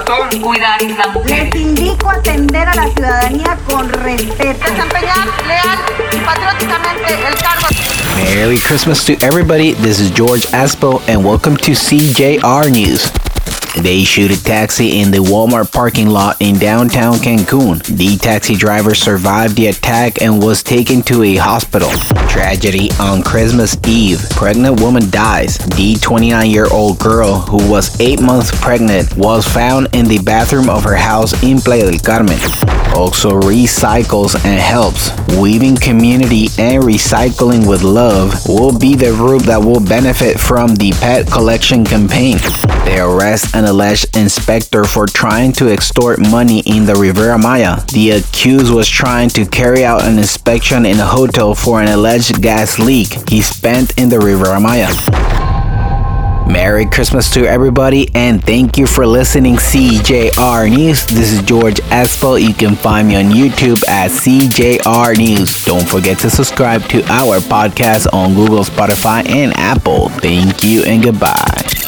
corazón cuidar la mujer. Les indico atender a la ciudadanía con respeto. Desempeñar leal y patrióticamente el cargo. Merry Christmas to everybody. This is George Aspo, and welcome to CJR News. They shoot a taxi in the Walmart parking lot in downtown Cancun. The taxi driver survived the attack and was taken to a hospital. Tragedy on Christmas Eve. Pregnant woman dies. The 29 year old girl, who was 8 months pregnant, was found in the bathroom of her house in Playa del Carmen. OXXO recycles and helps. Weaving community and recycling with love will be the group that will benefit from the pet collection campaign. Arrest an alleged inspector for trying to extort money in the Riviera Maya. The accused was trying to carry out an inspection in a hotel for an alleged gas leak he spent in the Riviera Maya. Merry Christmas to everybody and thank you for listening CJR News. This is George Asphalt. You can find me on YouTube at CJR News. Don't forget to subscribe to our podcast on Google, Spotify, and Apple. Thank you and goodbye.